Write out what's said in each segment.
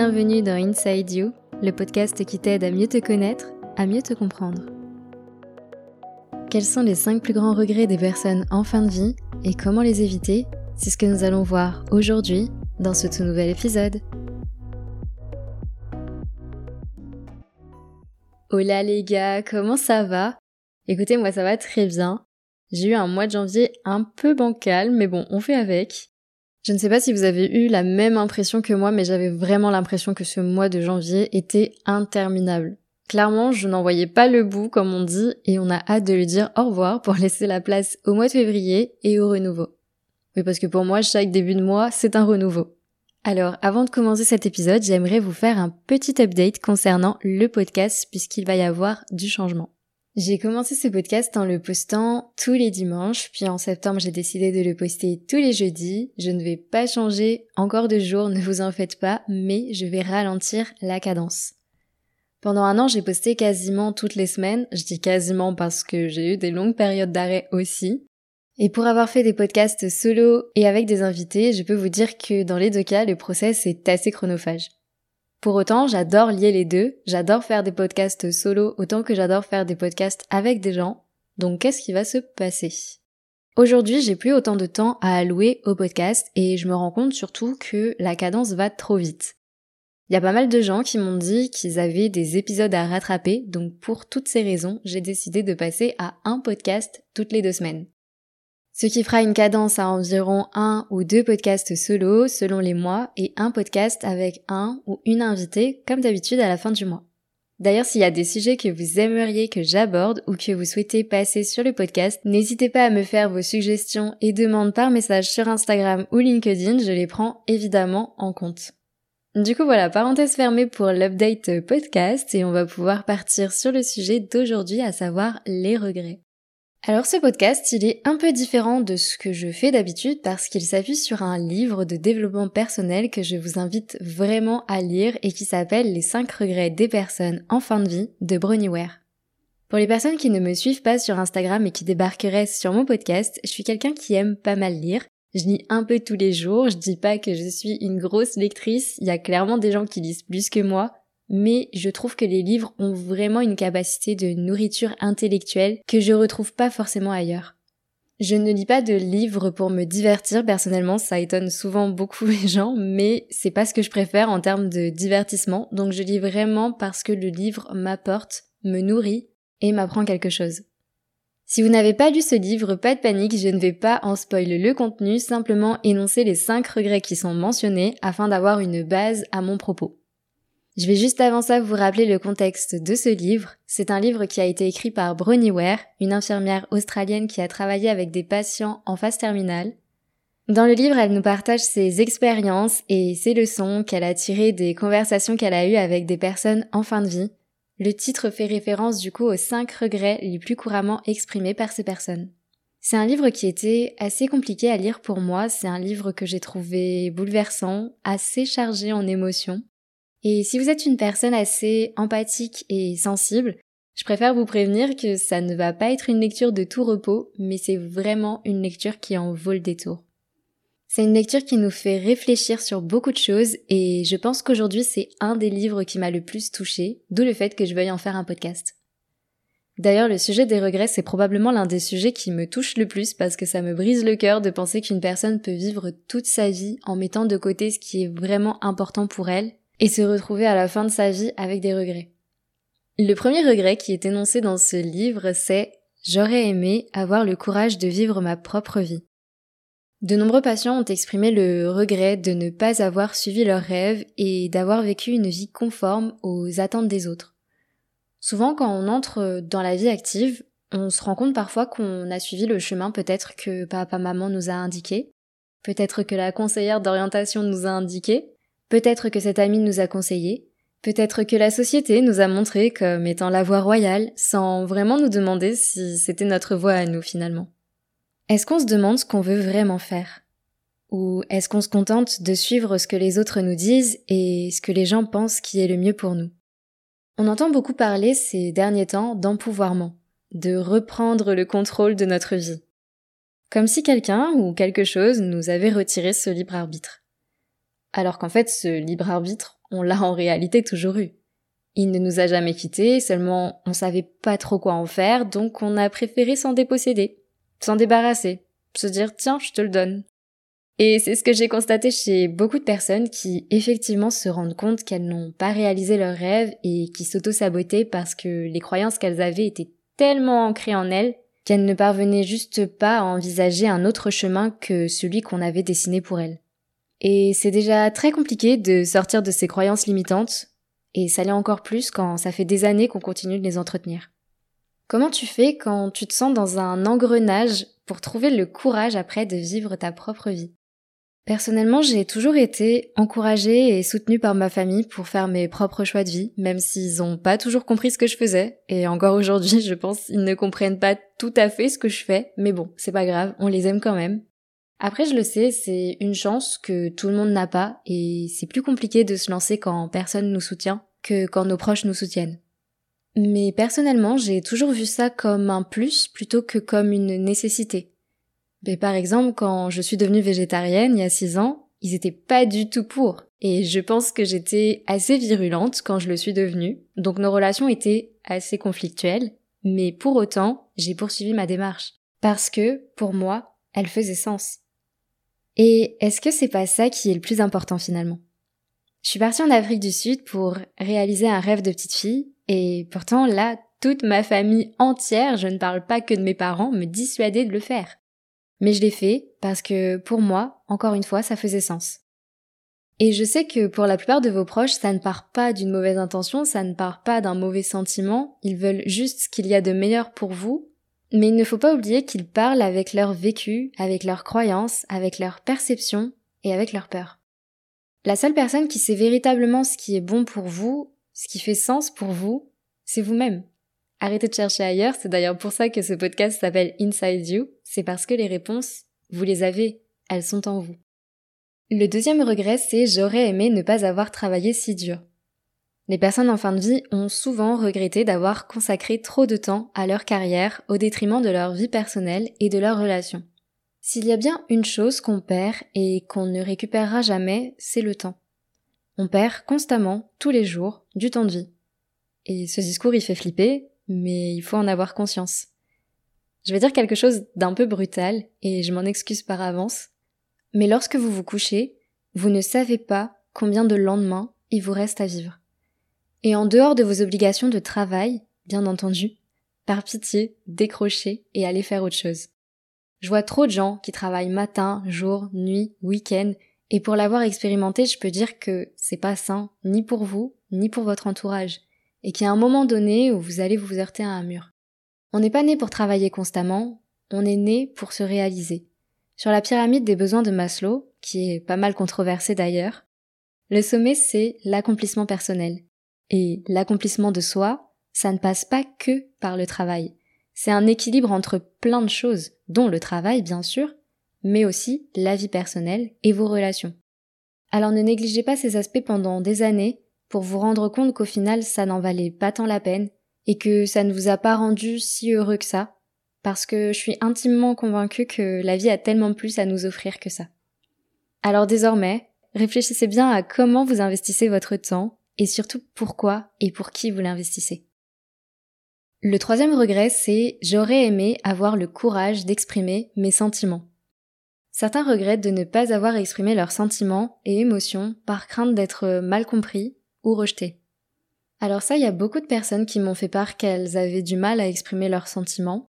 Bienvenue dans Inside You, le podcast qui t'aide à mieux te connaître, à mieux te comprendre. Quels sont les 5 plus grands regrets des personnes en fin de vie et comment les éviter? C'est ce que nous allons voir aujourd'hui dans ce tout nouvel épisode. Hola les gars, comment ça va? Écoutez, moi ça va très bien. J'ai eu un mois de janvier un peu bancal, mais bon, on fait avec. Je ne sais pas si vous avez eu la même impression que moi, mais j'avais vraiment l'impression que ce mois de janvier était interminable. Clairement, je n'en voyais pas le bout, comme on dit, et on a hâte de lui dire au revoir pour laisser la place au mois de février et au renouveau. Oui, parce que pour moi, chaque début de mois, c'est un renouveau. Alors, avant de commencer cet épisode, j'aimerais vous faire un petit update concernant le podcast puisqu'il va y avoir du changement. J'ai commencé ce podcast en le postant tous les dimanches, puis en septembre j'ai décidé de le poster tous les jeudis. Je ne vais pas changer encore de jour, ne vous en faites pas, mais je vais ralentir la cadence. Pendant un an, j'ai posté quasiment toutes les semaines. Je dis quasiment parce que j'ai eu des longues périodes d'arrêt aussi. Et pour avoir fait des podcasts solo et avec des invités, je peux vous dire que dans les deux cas, le process est assez chronophage. Pour autant, j'adore lier les deux, j'adore faire des podcasts solo autant que j'adore faire des podcasts avec des gens. Donc qu'est-ce qui va se passer? Aujourd'hui, j'ai plus autant de temps à allouer au podcast et je me rends compte surtout que la cadence va trop vite. Il y a pas mal de gens qui m'ont dit qu'ils avaient des épisodes à rattraper, donc pour toutes ces raisons, j'ai décidé de passer à un podcast toutes les deux semaines ce qui fera une cadence à environ un ou deux podcasts solo selon les mois et un podcast avec un ou une invitée comme d'habitude à la fin du mois. D'ailleurs, s'il y a des sujets que vous aimeriez que j'aborde ou que vous souhaitez passer sur le podcast, n'hésitez pas à me faire vos suggestions et demandes par message sur Instagram ou LinkedIn, je les prends évidemment en compte. Du coup voilà, parenthèse fermée pour l'update podcast et on va pouvoir partir sur le sujet d'aujourd'hui, à savoir les regrets. Alors ce podcast, il est un peu différent de ce que je fais d'habitude parce qu'il s'appuie sur un livre de développement personnel que je vous invite vraiment à lire et qui s'appelle Les 5 regrets des personnes en fin de vie de Bronnie Ware. Pour les personnes qui ne me suivent pas sur Instagram et qui débarqueraient sur mon podcast, je suis quelqu'un qui aime pas mal lire. Je lis un peu tous les jours, je dis pas que je suis une grosse lectrice, il y a clairement des gens qui lisent plus que moi, mais je trouve que les livres ont vraiment une capacité de nourriture intellectuelle que je retrouve pas forcément ailleurs. Je ne lis pas de livres pour me divertir personnellement, ça étonne souvent beaucoup les gens, mais c'est pas ce que je préfère en termes de divertissement, donc je lis vraiment parce que le livre m'apporte, me nourrit et m'apprend quelque chose. Si vous n'avez pas lu ce livre, pas de panique, je ne vais pas en spoiler le contenu, simplement énoncer les 5 regrets qui sont mentionnés afin d'avoir une base à mon propos. Je vais juste avant ça vous rappeler le contexte de ce livre. C'est un livre qui a été écrit par Bronnie Ware, une infirmière australienne qui a travaillé avec des patients en phase terminale. Dans le livre, elle nous partage ses expériences et ses leçons qu'elle a tirées des conversations qu'elle a eues avec des personnes en fin de vie. Le titre fait référence du coup aux cinq regrets les plus couramment exprimés par ces personnes. C'est un livre qui était assez compliqué à lire pour moi, c'est un livre que j'ai trouvé bouleversant, assez chargé en émotions. Et si vous êtes une personne assez empathique et sensible, je préfère vous prévenir que ça ne va pas être une lecture de tout repos, mais c'est vraiment une lecture qui en vaut le détour. C'est une lecture qui nous fait réfléchir sur beaucoup de choses et je pense qu'aujourd'hui c'est un des livres qui m'a le plus touché, d'où le fait que je veuille en faire un podcast. D'ailleurs, le sujet des regrets, c'est probablement l'un des sujets qui me touche le plus parce que ça me brise le cœur de penser qu'une personne peut vivre toute sa vie en mettant de côté ce qui est vraiment important pour elle et se retrouver à la fin de sa vie avec des regrets. Le premier regret qui est énoncé dans ce livre, c'est J'aurais aimé avoir le courage de vivre ma propre vie. De nombreux patients ont exprimé le regret de ne pas avoir suivi leurs rêves et d'avoir vécu une vie conforme aux attentes des autres. Souvent, quand on entre dans la vie active, on se rend compte parfois qu'on a suivi le chemin peut-être que papa-maman nous a indiqué, peut-être que la conseillère d'orientation nous a indiqué, Peut-être que cet ami nous a conseillé, peut-être que la société nous a montré comme étant la voie royale, sans vraiment nous demander si c'était notre voie à nous finalement. Est-ce qu'on se demande ce qu'on veut vraiment faire? Ou est-ce qu'on se contente de suivre ce que les autres nous disent et ce que les gens pensent qui est le mieux pour nous? On entend beaucoup parler ces derniers temps d'empouvoirment, de reprendre le contrôle de notre vie. Comme si quelqu'un ou quelque chose nous avait retiré ce libre arbitre alors qu'en fait ce libre arbitre, on l'a en réalité toujours eu. Il ne nous a jamais quittés, seulement on savait pas trop quoi en faire, donc on a préféré s'en déposséder, s'en débarrasser, se dire tiens, je te le donne. Et c'est ce que j'ai constaté chez beaucoup de personnes qui effectivement se rendent compte qu'elles n'ont pas réalisé leurs rêves et qui s'auto-sabotaient parce que les croyances qu'elles avaient étaient tellement ancrées en elles qu'elles ne parvenaient juste pas à envisager un autre chemin que celui qu'on avait dessiné pour elles. Et c'est déjà très compliqué de sortir de ces croyances limitantes, et ça l'est encore plus quand ça fait des années qu'on continue de les entretenir. Comment tu fais quand tu te sens dans un engrenage pour trouver le courage après de vivre ta propre vie? Personnellement, j'ai toujours été encouragée et soutenue par ma famille pour faire mes propres choix de vie, même s'ils n'ont pas toujours compris ce que je faisais. Et encore aujourd'hui, je pense qu'ils ne comprennent pas tout à fait ce que je fais. Mais bon, c'est pas grave, on les aime quand même. Après, je le sais, c'est une chance que tout le monde n'a pas et c'est plus compliqué de se lancer quand personne nous soutient que quand nos proches nous soutiennent. Mais personnellement, j'ai toujours vu ça comme un plus plutôt que comme une nécessité. Mais par exemple, quand je suis devenue végétarienne il y a six ans, ils étaient pas du tout pour. Et je pense que j'étais assez virulente quand je le suis devenue. Donc nos relations étaient assez conflictuelles. Mais pour autant, j'ai poursuivi ma démarche. Parce que, pour moi, elle faisait sens. Et est-ce que c'est pas ça qui est le plus important finalement? Je suis partie en Afrique du Sud pour réaliser un rêve de petite fille, et pourtant là, toute ma famille entière, je ne parle pas que de mes parents, me dissuadait de le faire. Mais je l'ai fait parce que pour moi, encore une fois, ça faisait sens. Et je sais que pour la plupart de vos proches, ça ne part pas d'une mauvaise intention, ça ne part pas d'un mauvais sentiment, ils veulent juste ce qu'il y a de meilleur pour vous mais il ne faut pas oublier qu'ils parlent avec leur vécu, avec leurs croyances, avec leurs perceptions et avec leurs peurs. La seule personne qui sait véritablement ce qui est bon pour vous, ce qui fait sens pour vous, c'est vous-même. Arrêtez de chercher ailleurs, c'est d'ailleurs pour ça que ce podcast s'appelle Inside You, c'est parce que les réponses, vous les avez, elles sont en vous. Le deuxième regret, c'est j'aurais aimé ne pas avoir travaillé si dur. Les personnes en fin de vie ont souvent regretté d'avoir consacré trop de temps à leur carrière au détriment de leur vie personnelle et de leurs relations. S'il y a bien une chose qu'on perd et qu'on ne récupérera jamais, c'est le temps. On perd constamment, tous les jours, du temps de vie. Et ce discours il fait flipper, mais il faut en avoir conscience. Je vais dire quelque chose d'un peu brutal, et je m'en excuse par avance, mais lorsque vous vous couchez, vous ne savez pas combien de lendemains il vous reste à vivre. Et en dehors de vos obligations de travail, bien entendu, par pitié, décrochez et allez faire autre chose. Je vois trop de gens qui travaillent matin, jour, nuit, week-end, et pour l'avoir expérimenté, je peux dire que c'est pas sain, ni pour vous, ni pour votre entourage, et qu'il y a un moment donné où vous allez vous heurter à un mur. On n'est pas né pour travailler constamment, on est né pour se réaliser. Sur la pyramide des besoins de Maslow, qui est pas mal controversée d'ailleurs, le sommet c'est l'accomplissement personnel. Et l'accomplissement de soi, ça ne passe pas que par le travail. C'est un équilibre entre plein de choses, dont le travail bien sûr, mais aussi la vie personnelle et vos relations. Alors ne négligez pas ces aspects pendant des années pour vous rendre compte qu'au final ça n'en valait pas tant la peine et que ça ne vous a pas rendu si heureux que ça, parce que je suis intimement convaincue que la vie a tellement plus à nous offrir que ça. Alors désormais, réfléchissez bien à comment vous investissez votre temps, et surtout pourquoi et pour qui vous l'investissez? Le troisième regret, c'est j'aurais aimé avoir le courage d'exprimer mes sentiments. Certains regrettent de ne pas avoir exprimé leurs sentiments et émotions par crainte d'être mal compris ou rejetés. Alors ça, il y a beaucoup de personnes qui m'ont fait part qu'elles avaient du mal à exprimer leurs sentiments.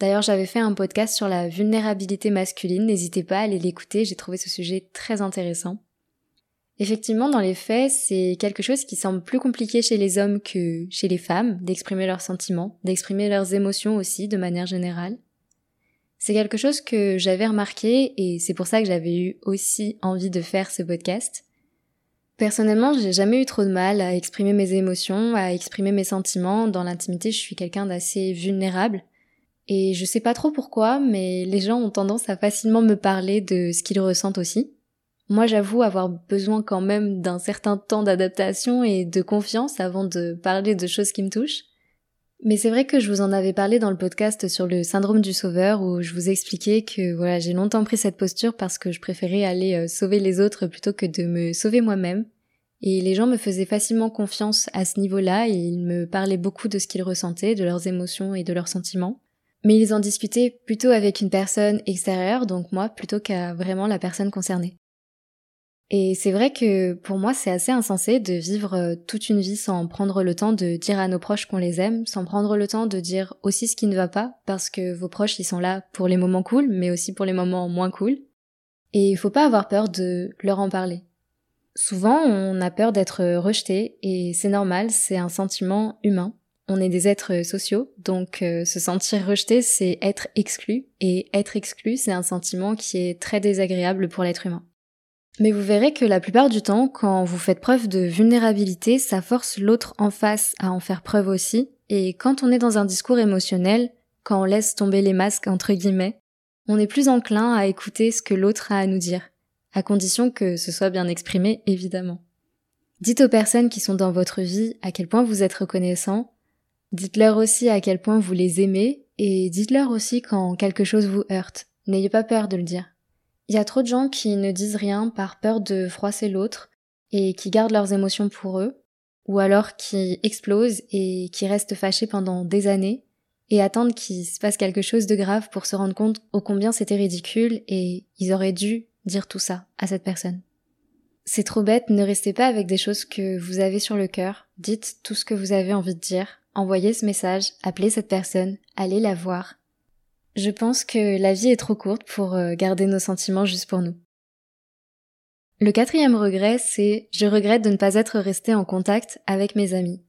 D'ailleurs, j'avais fait un podcast sur la vulnérabilité masculine, n'hésitez pas à aller l'écouter, j'ai trouvé ce sujet très intéressant. Effectivement, dans les faits, c'est quelque chose qui semble plus compliqué chez les hommes que chez les femmes, d'exprimer leurs sentiments, d'exprimer leurs émotions aussi, de manière générale. C'est quelque chose que j'avais remarqué et c'est pour ça que j'avais eu aussi envie de faire ce podcast. Personnellement, j'ai jamais eu trop de mal à exprimer mes émotions, à exprimer mes sentiments. Dans l'intimité, je suis quelqu'un d'assez vulnérable. Et je sais pas trop pourquoi, mais les gens ont tendance à facilement me parler de ce qu'ils ressentent aussi. Moi, j'avoue avoir besoin quand même d'un certain temps d'adaptation et de confiance avant de parler de choses qui me touchent. Mais c'est vrai que je vous en avais parlé dans le podcast sur le syndrome du sauveur où je vous expliquais que voilà, j'ai longtemps pris cette posture parce que je préférais aller euh, sauver les autres plutôt que de me sauver moi-même et les gens me faisaient facilement confiance à ce niveau-là et ils me parlaient beaucoup de ce qu'ils ressentaient, de leurs émotions et de leurs sentiments. Mais ils en discutaient plutôt avec une personne extérieure, donc moi, plutôt qu'à vraiment la personne concernée. Et c'est vrai que pour moi c'est assez insensé de vivre euh, toute une vie sans prendre le temps de dire à nos proches qu'on les aime, sans prendre le temps de dire aussi ce qui ne va pas, parce que vos proches ils sont là pour les moments cool, mais aussi pour les moments moins cool. Et il faut pas avoir peur de leur en parler. Souvent on a peur d'être rejeté, et c'est normal, c'est un sentiment humain. On est des êtres sociaux, donc euh, se sentir rejeté c'est être exclu, et être exclu c'est un sentiment qui est très désagréable pour l'être humain. Mais vous verrez que la plupart du temps, quand vous faites preuve de vulnérabilité, ça force l'autre en face à en faire preuve aussi. Et quand on est dans un discours émotionnel, quand on laisse tomber les masques entre guillemets, on est plus enclin à écouter ce que l'autre a à nous dire, à condition que ce soit bien exprimé évidemment. Dites aux personnes qui sont dans votre vie à quel point vous êtes reconnaissant, dites-leur aussi à quel point vous les aimez, et dites-leur aussi quand quelque chose vous heurte. N'ayez pas peur de le dire. Il y a trop de gens qui ne disent rien par peur de froisser l'autre et qui gardent leurs émotions pour eux, ou alors qui explosent et qui restent fâchés pendant des années et attendent qu'il se passe quelque chose de grave pour se rendre compte au combien c'était ridicule et ils auraient dû dire tout ça à cette personne. C'est trop bête, ne restez pas avec des choses que vous avez sur le cœur, dites tout ce que vous avez envie de dire, envoyez ce message, appelez cette personne, allez la voir, je pense que la vie est trop courte pour euh, garder nos sentiments juste pour nous. Le quatrième regret, c'est je regrette de ne pas être resté en contact avec mes amis.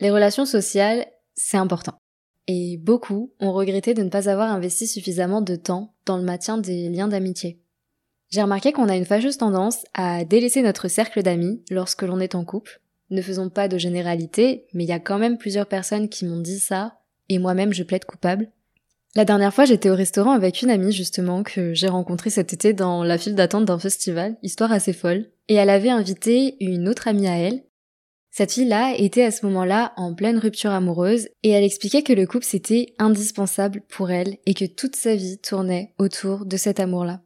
Les relations sociales, c'est important. Et beaucoup ont regretté de ne pas avoir investi suffisamment de temps dans le maintien des liens d'amitié. J'ai remarqué qu'on a une fâcheuse tendance à délaisser notre cercle d'amis lorsque l'on est en couple. Ne faisons pas de généralité, mais il y a quand même plusieurs personnes qui m'ont dit ça, et moi-même je plaide coupable. La dernière fois, j'étais au restaurant avec une amie justement que j'ai rencontrée cet été dans la file d'attente d'un festival, histoire assez folle, et elle avait invité une autre amie à elle. Cette fille-là était à ce moment-là en pleine rupture amoureuse et elle expliquait que le couple c'était indispensable pour elle et que toute sa vie tournait autour de cet amour-là.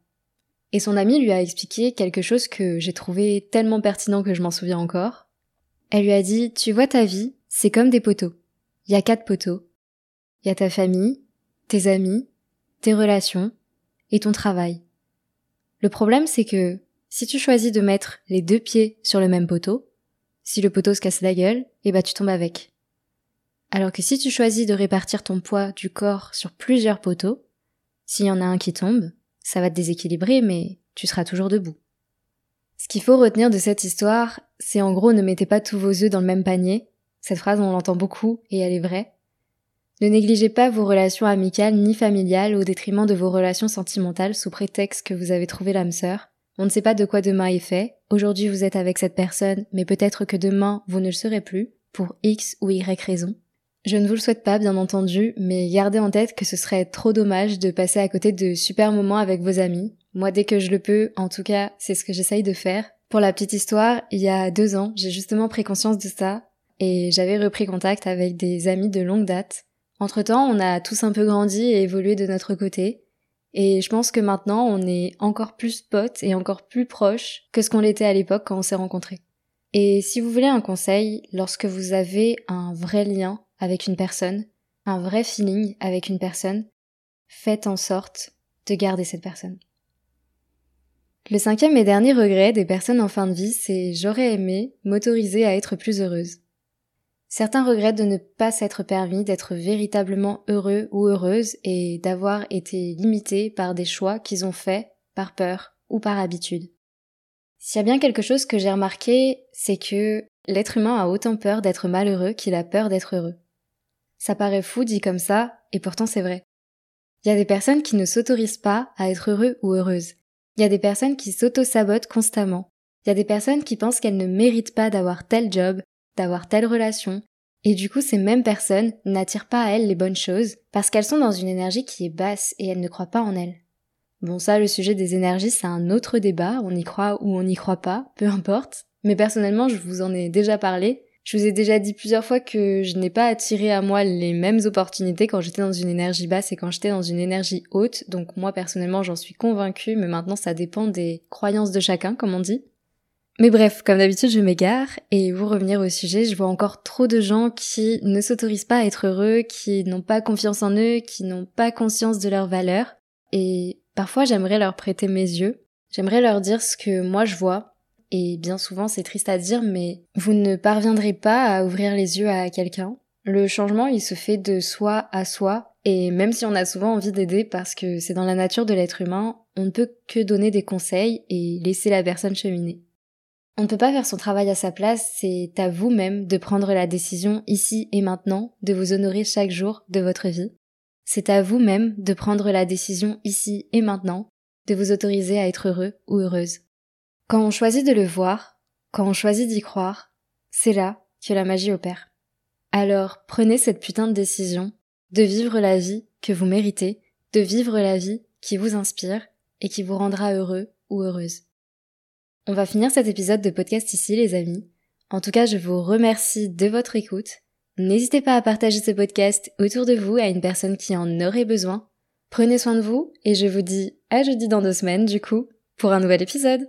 Et son amie lui a expliqué quelque chose que j'ai trouvé tellement pertinent que je m'en souviens encore. Elle lui a dit, tu vois ta vie, c'est comme des poteaux. Il y a quatre poteaux. Il y a ta famille, tes amis, tes relations et ton travail. Le problème, c'est que si tu choisis de mettre les deux pieds sur le même poteau, si le poteau se casse la gueule, eh bah tu tombes avec. Alors que si tu choisis de répartir ton poids du corps sur plusieurs poteaux, s'il y en a un qui tombe, ça va te déséquilibrer, mais tu seras toujours debout. Ce qu'il faut retenir de cette histoire, c'est en gros ne mettez pas tous vos œufs dans le même panier. Cette phrase, on l'entend beaucoup et elle est vraie. Ne négligez pas vos relations amicales ni familiales au détriment de vos relations sentimentales sous prétexte que vous avez trouvé l'âme sœur. On ne sait pas de quoi demain est fait. Aujourd'hui vous êtes avec cette personne, mais peut-être que demain vous ne le serez plus, pour X ou Y raison. Je ne vous le souhaite pas, bien entendu, mais gardez en tête que ce serait trop dommage de passer à côté de super moments avec vos amis. Moi, dès que je le peux, en tout cas, c'est ce que j'essaye de faire. Pour la petite histoire, il y a deux ans, j'ai justement pris conscience de ça, et j'avais repris contact avec des amis de longue date. Entre-temps, on a tous un peu grandi et évolué de notre côté. Et je pense que maintenant, on est encore plus potes et encore plus proches que ce qu'on l'était à l'époque quand on s'est rencontrés. Et si vous voulez un conseil, lorsque vous avez un vrai lien avec une personne, un vrai feeling avec une personne, faites en sorte de garder cette personne. Le cinquième et dernier regret des personnes en fin de vie, c'est j'aurais aimé m'autoriser à être plus heureuse. Certains regrettent de ne pas s'être permis d'être véritablement heureux ou heureuses et d'avoir été limités par des choix qu'ils ont faits par peur ou par habitude. S'il y a bien quelque chose que j'ai remarqué, c'est que l'être humain a autant peur d'être malheureux qu'il a peur d'être heureux. Ça paraît fou dit comme ça, et pourtant c'est vrai. Il y a des personnes qui ne s'autorisent pas à être heureux ou heureuses. Il y a des personnes qui s'auto-sabotent constamment. Il y a des personnes qui pensent qu'elles ne méritent pas d'avoir tel job, d'avoir telle relation, et du coup ces mêmes personnes n'attirent pas à elles les bonnes choses parce qu'elles sont dans une énergie qui est basse et elles ne croient pas en elles. Bon ça le sujet des énergies c'est un autre débat, on y croit ou on n'y croit pas, peu importe, mais personnellement je vous en ai déjà parlé, je vous ai déjà dit plusieurs fois que je n'ai pas attiré à moi les mêmes opportunités quand j'étais dans une énergie basse et quand j'étais dans une énergie haute, donc moi personnellement j'en suis convaincue, mais maintenant ça dépend des croyances de chacun, comme on dit. Mais bref, comme d'habitude, je m'égare et pour revenir au sujet, je vois encore trop de gens qui ne s'autorisent pas à être heureux, qui n'ont pas confiance en eux, qui n'ont pas conscience de leurs valeurs. Et parfois, j'aimerais leur prêter mes yeux. J'aimerais leur dire ce que moi je vois. Et bien souvent, c'est triste à dire, mais vous ne parviendrez pas à ouvrir les yeux à quelqu'un. Le changement, il se fait de soi à soi. Et même si on a souvent envie d'aider parce que c'est dans la nature de l'être humain, on ne peut que donner des conseils et laisser la personne cheminer. On ne peut pas faire son travail à sa place, c'est à vous-même de prendre la décision ici et maintenant de vous honorer chaque jour de votre vie. C'est à vous-même de prendre la décision ici et maintenant de vous autoriser à être heureux ou heureuse. Quand on choisit de le voir, quand on choisit d'y croire, c'est là que la magie opère. Alors prenez cette putain de décision de vivre la vie que vous méritez, de vivre la vie qui vous inspire et qui vous rendra heureux ou heureuse. On va finir cet épisode de podcast ici, les amis. En tout cas, je vous remercie de votre écoute. N'hésitez pas à partager ce podcast autour de vous à une personne qui en aurait besoin. Prenez soin de vous et je vous dis à jeudi dans deux semaines, du coup, pour un nouvel épisode.